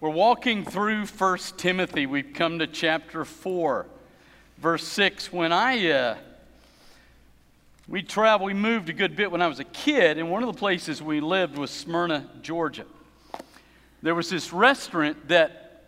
We're walking through 1 Timothy. We've come to chapter 4, verse 6. When I, uh, we traveled, we moved a good bit when I was a kid, and one of the places we lived was Smyrna, Georgia. There was this restaurant that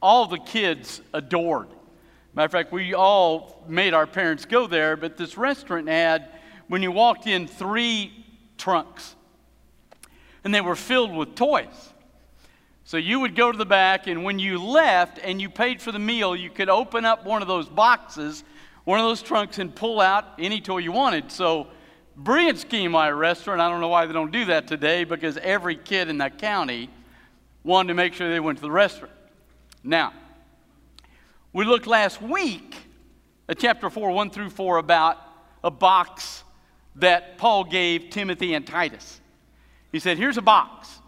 all the kids adored. Matter of fact, we all made our parents go there, but this restaurant had, when you walked in, three trunks, and they were filled with toys. So you would go to the back, and when you left and you paid for the meal, you could open up one of those boxes, one of those trunks, and pull out any toy you wanted. So, brilliant scheme by a restaurant. I don't know why they don't do that today because every kid in that county wanted to make sure they went to the restaurant. Now, we looked last week at chapter 4, 1 through 4, about a box that Paul gave Timothy and Titus. He said, Here's a box.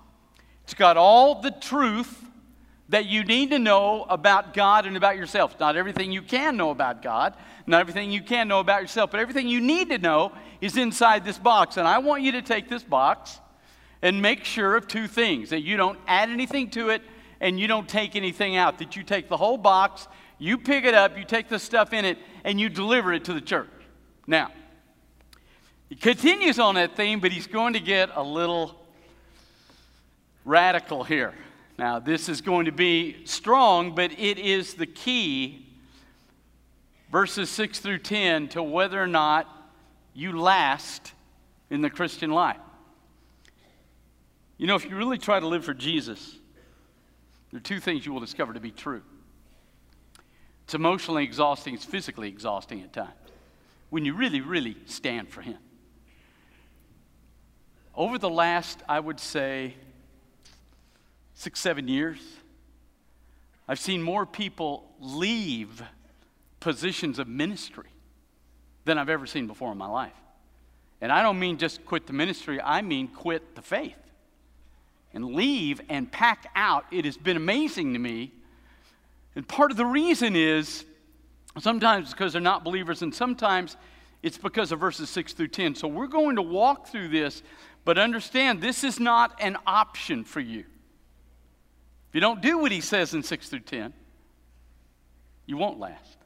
It's got all the truth that you need to know about God and about yourself. Not everything you can know about God, not everything you can know about yourself, but everything you need to know is inside this box. And I want you to take this box and make sure of two things that you don't add anything to it and you don't take anything out, that you take the whole box, you pick it up, you take the stuff in it, and you deliver it to the church. Now, he continues on that theme, but he's going to get a little radical here. Now, this is going to be strong, but it is the key, verses 6 through 10, to whether or not you last in the Christian life. You know, if you really try to live for Jesus, there are two things you will discover to be true. It's emotionally exhausting, it's physically exhausting at times when you really, really stand for Him. Over the last, I would say, six, seven years, I've seen more people leave positions of ministry than I've ever seen before in my life. And I don't mean just quit the ministry, I mean quit the faith and leave and pack out. It has been amazing to me. And part of the reason is sometimes because they're not believers, and sometimes it's because of verses 6 through 10. So we're going to walk through this, but understand this is not an option for you. If you don't do what he says in 6 through 10, you won't last.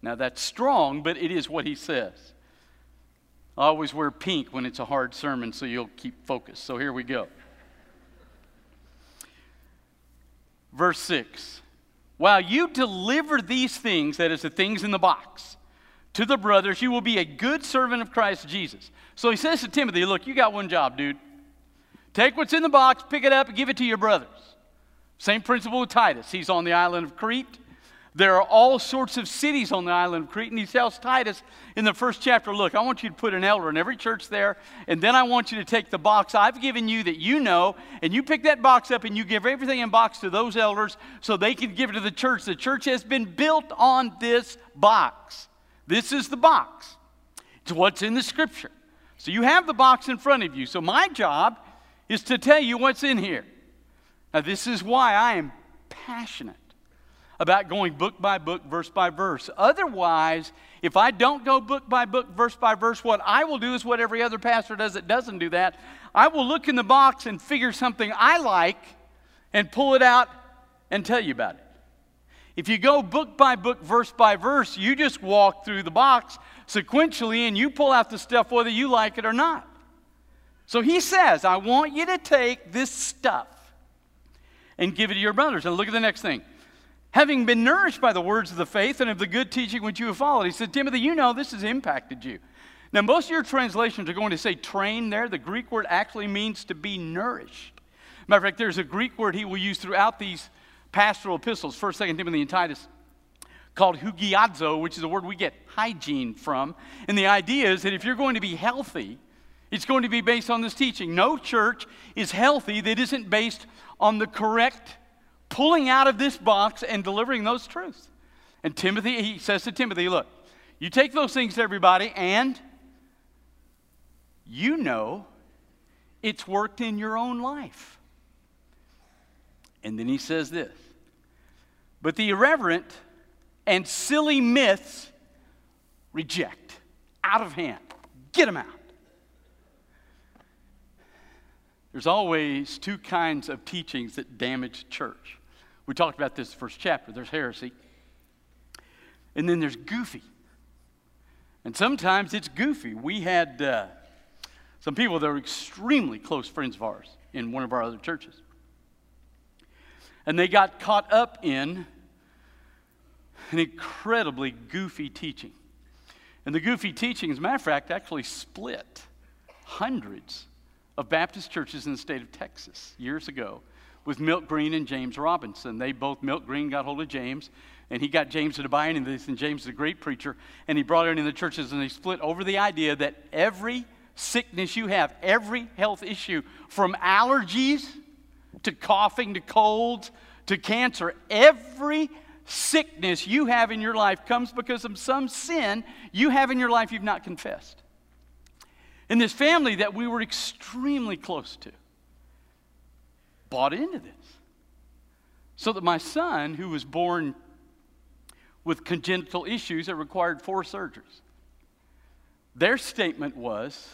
Now, that's strong, but it is what he says. I always wear pink when it's a hard sermon so you'll keep focused. So here we go. Verse 6 While you deliver these things, that is, the things in the box, to the brothers, you will be a good servant of Christ Jesus. So he says to Timothy, Look, you got one job, dude. Take what's in the box, pick it up, and give it to your brothers. Same principle with Titus. He's on the island of Crete. There are all sorts of cities on the island of Crete, and he tells Titus in the first chapter Look, I want you to put an elder in every church there, and then I want you to take the box I've given you that you know, and you pick that box up and you give everything in box to those elders so they can give it to the church. The church has been built on this box. This is the box, it's what's in the scripture. So you have the box in front of you. So my job is to tell you what's in here. Now, this is why I am passionate about going book by book, verse by verse. Otherwise, if I don't go book by book, verse by verse, what I will do is what every other pastor does that doesn't do that. I will look in the box and figure something I like and pull it out and tell you about it. If you go book by book, verse by verse, you just walk through the box sequentially and you pull out the stuff whether you like it or not. So he says, I want you to take this stuff and give it to your brothers. And look at the next thing. Having been nourished by the words of the faith and of the good teaching which you have followed, he said, Timothy, you know this has impacted you. Now, most of your translations are going to say train there. The Greek word actually means to be nourished. Matter of fact, there's a Greek word he will use throughout these pastoral epistles, 1st, 2nd Timothy, and Titus, called hugiadzo, which is a word we get hygiene from. And the idea is that if you're going to be healthy, it's going to be based on this teaching. No church is healthy that isn't based on the correct pulling out of this box and delivering those truths. And Timothy, he says to Timothy, look, you take those things to everybody, and you know it's worked in your own life. And then he says this But the irreverent and silly myths reject out of hand. Get them out. There's always two kinds of teachings that damage church. We talked about this first chapter. There's heresy, and then there's goofy. And sometimes it's goofy. We had uh, some people that were extremely close friends of ours in one of our other churches. And they got caught up in an incredibly goofy teaching. And the goofy teaching, as a matter of fact, actually split hundreds of Baptist churches in the state of Texas years ago with Milt Green and James Robison. They both, Milt Green got hold of James, and he got James to buy into this, and James is a great preacher, and he brought it into the churches, and they split over the idea that every sickness you have, every health issue, from allergies to coughing to colds to cancer, every sickness you have in your life comes because of some sin you have in your life you've not confessed. And this family that we were extremely close to bought into this. So that my son, who was born with congenital issues that required four surgeries, their statement was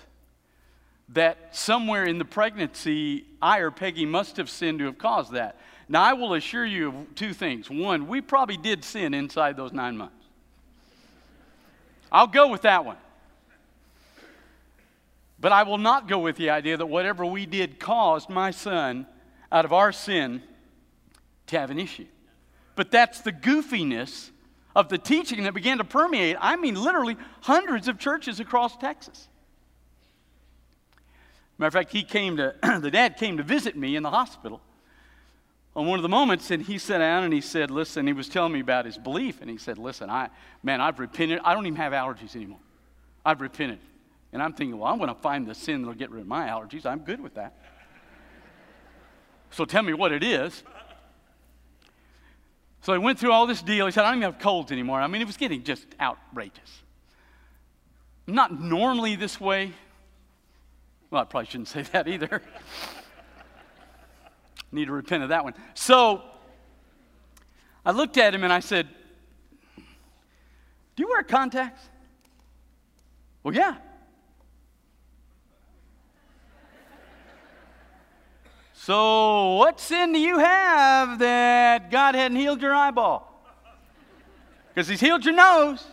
that somewhere in the pregnancy, I or Peggy must have sinned to have caused that. Now, I will assure you of two things. One, we probably did sin inside those nine months. I'll go with that one. But I will not go with the idea that whatever we did caused my son, out of our sin, to have an issue. But that's the goofiness of the teaching that began to permeate, I mean, literally hundreds of churches across Texas. Matter of fact, he came to, the dad came to visit me in the hospital on one of the moments, and he sat down and he said, Listen, he was telling me about his belief, and he said, Listen, I, man, I've repented. I don't even have allergies anymore. I've repented. And I'm thinking, Well, I'm going to find the sin that'll get rid of my allergies. I'm good with that. so tell me what it is. So he went through all this deal. He said, I don't even have colds anymore. I mean, it was getting just outrageous. Not normally this way. Well, I probably shouldn't say that either. Need to repent of that one. So I looked at him and I said, Do you wear contacts? Well, yeah. So, what sin do you have that God hadn't healed your eyeball? Because He's healed your nose,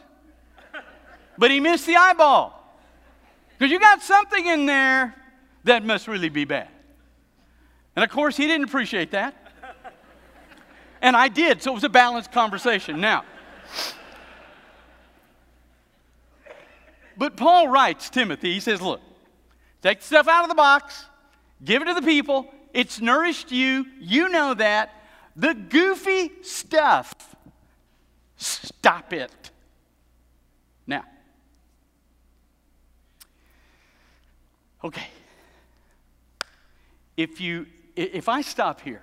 but He missed the eyeball. Because you got something in there that must really be bad. And of course, he didn't appreciate that. And I did, so it was a balanced conversation. Now, but Paul writes Timothy, he says, Look, take the stuff out of the box, give it to the people. It's nourished you. You know that. The goofy stuff, stop it. Now, okay. If you if I stop here,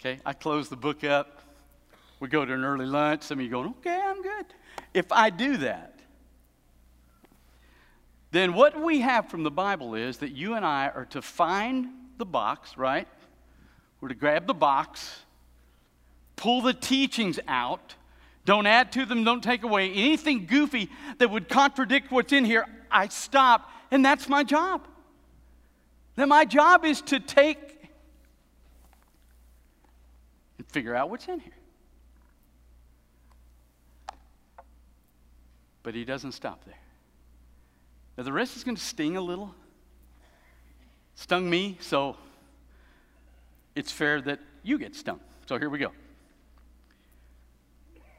okay, I close the book up, we go to an early lunch, some of you going, okay, I'm good. If I do that, then what we have from the Bible is that you and I are to find the box, right? We're to grab the box, pull the teachings out, don't add to them, don't take away anything goofy that would contradict what's in here. I stop, and that's my job. Then my job is to take and figure out what's in here. But he doesn't stop there. Now, the rest is going to sting a little. Stung me, so it's fair that you get stung. So here we go.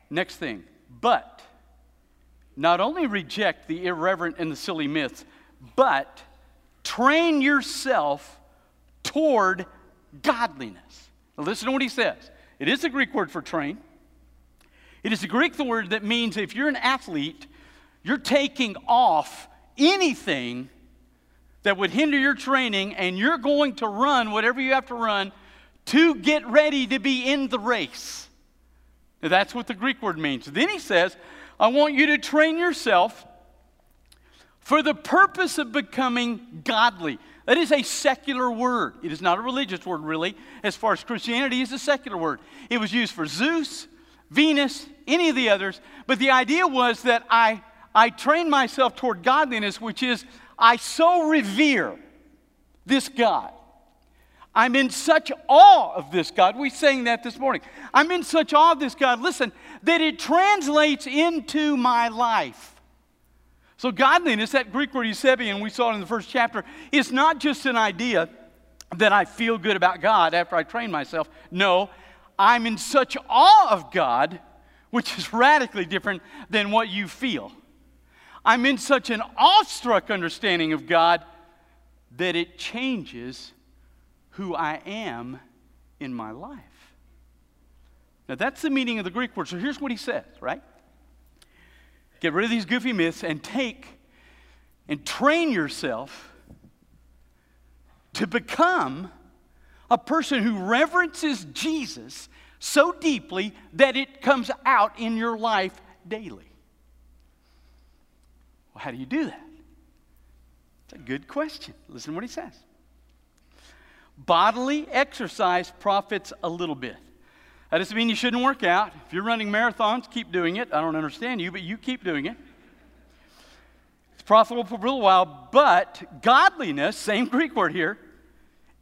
Next thing, but not only reject the irreverent and the silly myths, but train yourself toward godliness. Now listen to what he says. It is a Greek word for train. It is a Greek word that means if you're an athlete, you're taking off anything that would hinder your training and you're going to run whatever you have to run to get ready to be in the race. Now, that's what the Greek word means. Then he says, I want you to train yourself for the purpose of becoming godly. That is a secular word. It is not a religious word, really, as far as Christianity is a secular word. It was used for Zeus, Venus, any of the others, but the idea was that I, I train myself toward godliness, which is I so revere this God I'm in such awe of this God. We sang that this morning. I'm in such awe of this God, listen, that it translates into my life. So, godliness, that Greek word eusebion, we saw it in the first chapter, is not just an idea that I feel good about God after I train myself. No, I'm in such awe of God, which is radically different than what you feel. I'm in such an awestruck understanding of God that it changes who I am in my life. Now, that's the meaning of the Greek word. So here's what he says, right? Get rid of these goofy myths and take and train yourself to become a person who reverences Jesus so deeply that it comes out in your life daily. Well, how do you do that? It's a good question. Listen to what he says. Bodily exercise profits a little bit. That doesn't mean you shouldn't work out. If you're running marathons, keep doing it. I don't understand you, but you keep doing it. It's profitable for a little while, but godliness, same Greek word here,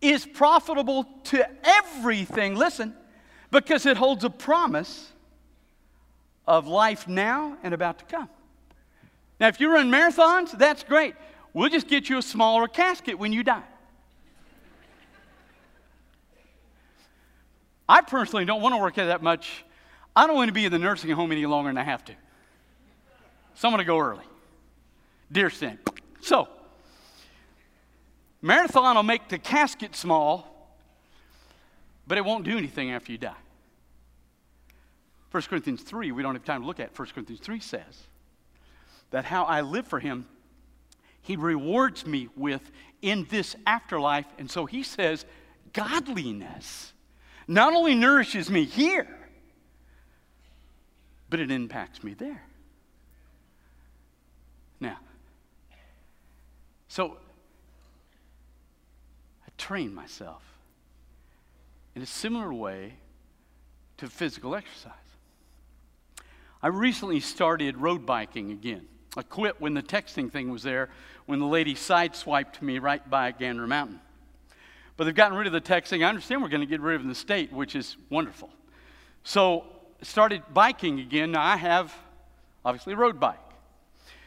is profitable to everything. Listen, because it holds a promise of life now and about to come. Now, if you run marathons, that's great. We'll just get you a smaller casket when you die. I personally don't want to work out that much. I don't want to be in the nursing home any longer than I have to. So I'm going to go early. Dear sin. So, marathon will make the casket small, but it won't do anything after you die. 1 Corinthians 3, we don't have time to look at. 1 Corinthians 3 says that how I live for Him, He rewards me with in this afterlife. And so He says, godliness not only nourishes me here, but it impacts me there. Now, so I train myself in a similar way to physical exercise. I recently started road biking again. I quit when the texting thing was there, when the lady sideswiped me right by Gander Mountain. But they've gotten rid of the texting. I understand we're going to get rid of it in the state, which is wonderful. So started biking again. Now I have obviously a road bike.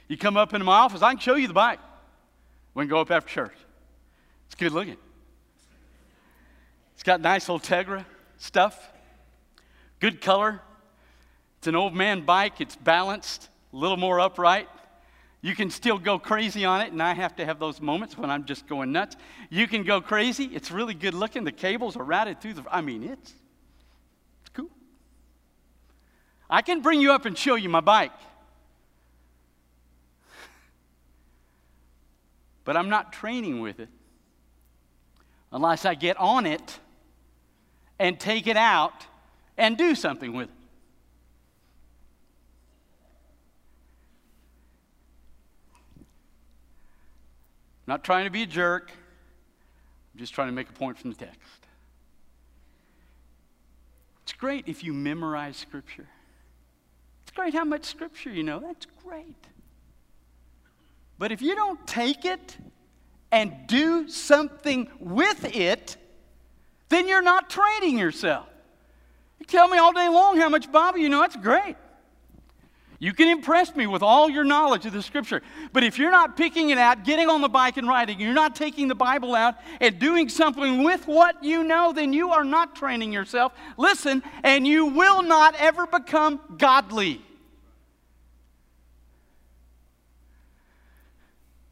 You come up into my office, I can show you the bike. We can go up after church. It's good looking. It's got nice old Tiagra stuff, good color. It's an old man bike. It's balanced, a little more upright. You can still go crazy on it, and I have to have those moments when I'm just going nuts. You can go crazy. It's really good looking. The cables are routed through the. I mean, it's, it's cool. I can bring you up and show you my bike. But I'm not training with it unless I get on it and take it out and do something with it. I'm not trying to be a jerk. I'm just trying to make a point from the text. It's great if you memorize Scripture. It's great how much Scripture you know. That's great. But if you don't take it and do something with it, then you're not training yourself. You tell me all day long how much Bible you know. That's great. You can impress me with all your knowledge of the scripture. But if you're not picking it out, getting on the bike and riding, you're not taking the Bible out and doing something with what you know, then you are not training yourself. Listen, and you will not ever become godly.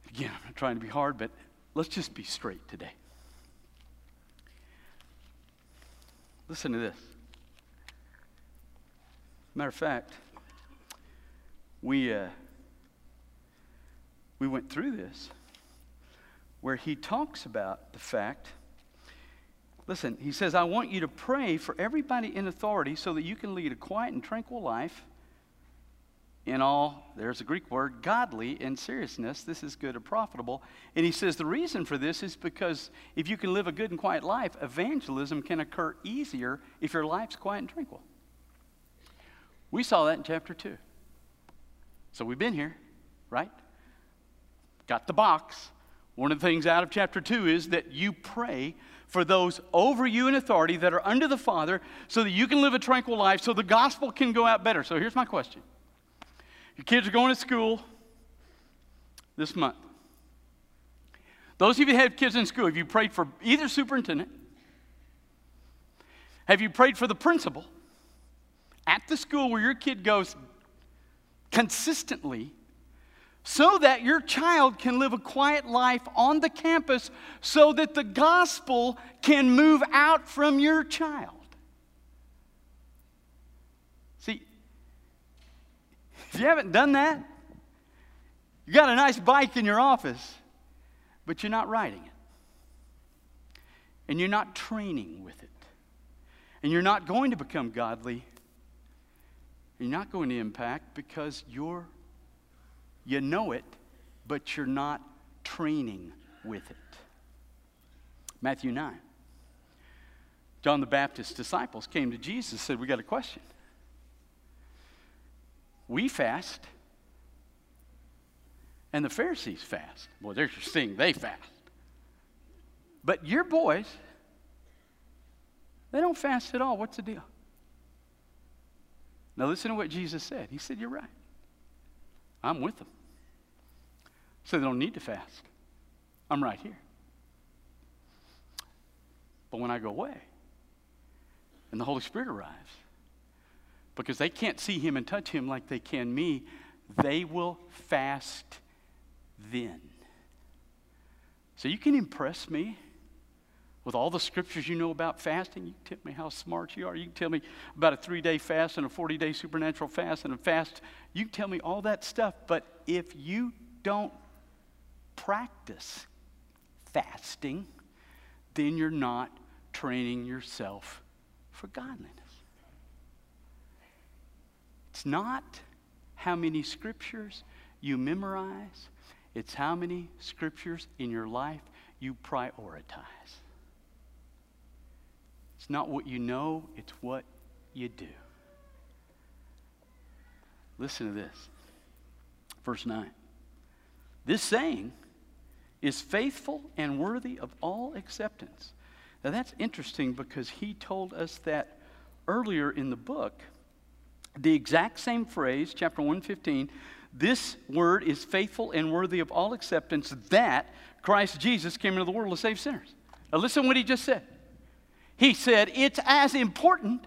Again, I'm not trying to be hard, but let's just be straight today. Listen to this. Matter of fact, we, uh, we went through this where he talks about the fact. Listen, he says, I want you to pray for everybody in authority so that you can lead a quiet and tranquil life in all, there's a Greek word, godly in seriousness. This is good and profitable. And he says the reason for this is because if you can live a good and quiet life, evangelism can occur easier if your life's quiet and tranquil. We saw that in chapter 2. So we've been here, right? Got the box. One of the things out of chapter 2 is that you pray for those over you in authority that are under the Father so that you can live a tranquil life so the gospel can go out better. So here's my question Your kids are going to school this month. Those of you that have kids in school, have you prayed for either superintendent? Have you prayed for the principal at the school where your kid goes consistently so that your child can live a quiet life on the campus so that the gospel can move out from your child. See, if you haven't done that, you got a nice bike in your office, but you're not riding it. And you're not training with it. And you're not going to become godly. You're not going to impact because you're you know it, but you're not training with it. Matthew 9. John the Baptist's disciples came to Jesus and said, We got a question. We fast, and the Pharisees fast. Well, there's your thing, they fast. But your boys, they don't fast at all. What's the deal? Now, listen to what Jesus said. He said, You're right. I'm with them. So they don't need to fast. I'm right here. But when I go away and the Holy Spirit arrives, because they can't see Him and touch Him like they can me, they will fast then. So you can impress me with all the scriptures you know about fasting. You can tell me how smart you are. You can tell me about a three day fast and a 40 day supernatural fast and a fast. You can tell me all that stuff. But if you don't practice fasting, then you're not training yourself for godliness. It's not how many scriptures you memorize, it's how many scriptures in your life you prioritize. Not what you know, it's what you do. Listen to this. Verse 9. This saying is faithful and worthy of all acceptance. Now that's interesting because he told us that earlier in the book. The exact same phrase, chapter 115, this word is faithful and worthy of all acceptance that Christ Jesus came into the world to save sinners. Now listen what he just said. He said, It's as important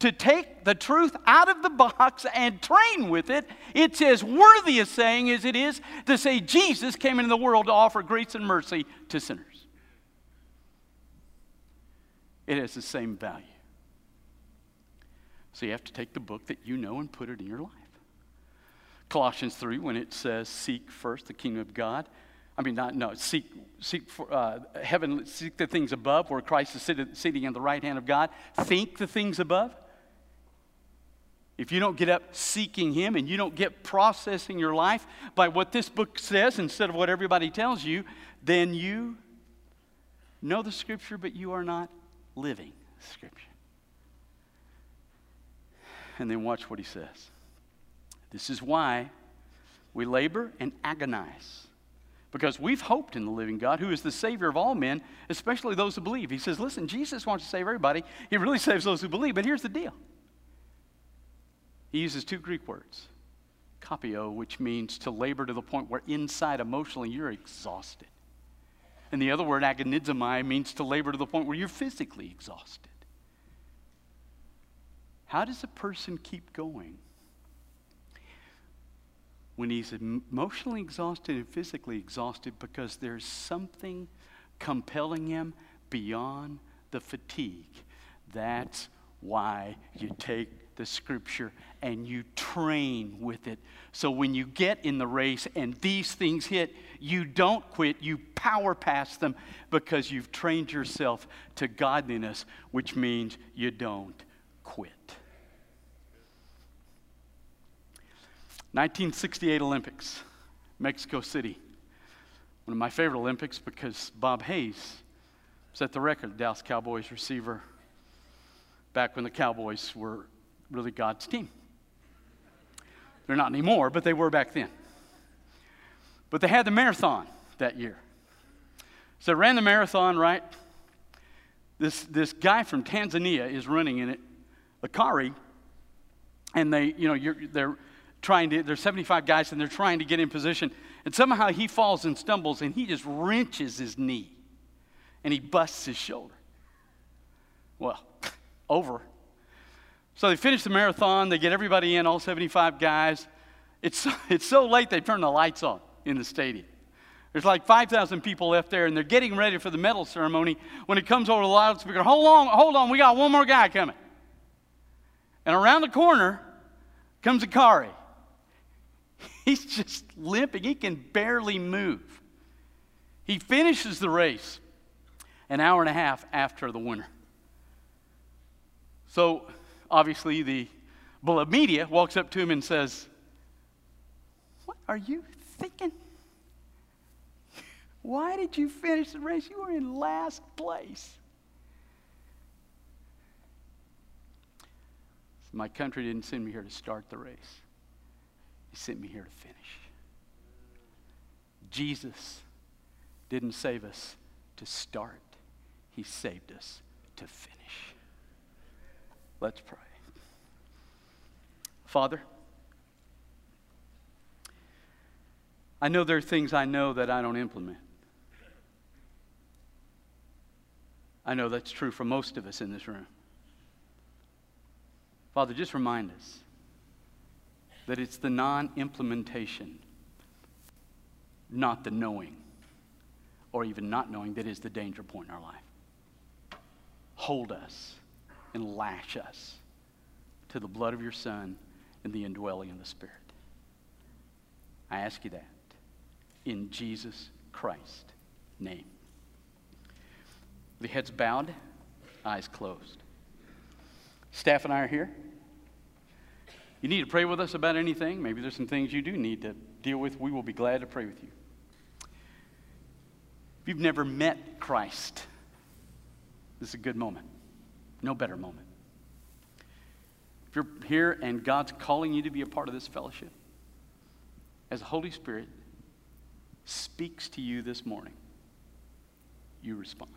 to take the truth out of the box and train with it. It's as worthy a saying as it is to say Jesus came into the world to offer grace and mercy to sinners. It has the same value. So you have to take the book that you know and put it in your life. Colossians 3, when it says, Seek first the kingdom of God I mean, not, no, seek, seek for uh, heaven, seek the things above where Christ is sitting, sitting on the right hand of God. Think the things above. If you don't get up seeking Him and you don't get processing your life by what this book says instead of what everybody tells you, then you know the Scripture, but you are not living Scripture. And then watch what He says. This is why we labor and agonize because we've hoped in the living God, who is the Savior of all men, especially those who believe. He says, Listen, Jesus wants to save everybody. He really saves those who believe, but here's the deal. He uses two Greek words kopio, which means to labor to the point where inside emotionally you're exhausted. And the other word, agonizomai, means to labor to the point where you're physically exhausted. How does a person keep going? When he's emotionally exhausted and physically exhausted because there's something compelling him beyond the fatigue. That's why you take the scripture and you train with it. So when you get in the race and these things hit, you don't quit, you power past them because you've trained yourself to godliness, which means you don't quit. 1968 Olympics, Mexico City. One of my favorite Olympics because Bob Hayes set the record, Dallas Cowboys receiver, back when the Cowboys were really God's team. They're not anymore, but they were back then. But they had the marathon that year. So ran the marathon, right? this, this guy from Tanzania is running in it, Akhwari, and they, you know, you're, they're trying to, there's 75 guys and they're trying to get in position. And somehow he falls and stumbles and he just wrenches his knee and he busts his shoulder. Well, over. So they finish the marathon, they get everybody in, all 75 guys. It's, it's so late they turn the lights on in the stadium. There's like 5,000 people left there, and they're getting ready for the medal ceremony. When it comes over the loudspeaker, hold on, hold on, we got one more guy coming. And around the corner comes Akhwari. He's just limping, he can barely move. He finishes the race an hour and a half after the winner. So, obviously, the media walks up to him and says, What are you thinking? Why did you finish the race? You were in last place. My country didn't send me here to start the race, He sent me here to finish. Jesus didn't save us to start, He saved us to finish. Let's pray. Father, I know there are things I know that I don't implement. I know that's true for most of us in this room. Father, just remind us that it's the non implementation, not the knowing, or even not knowing, that is the danger point in our life. Hold us and lash us to the blood of your Son and the indwelling of the Spirit. I ask you that in Jesus Christ's name. The heads bowed, eyes closed. Staff and I are here. You need to pray with us about anything. Maybe there's some things you do need to deal with. We will be glad to pray with you. If you've never met Christ, this is a good moment. No better moment. If you're here and God's calling you to be a part of this fellowship, as the Holy Spirit speaks to you this morning, you respond.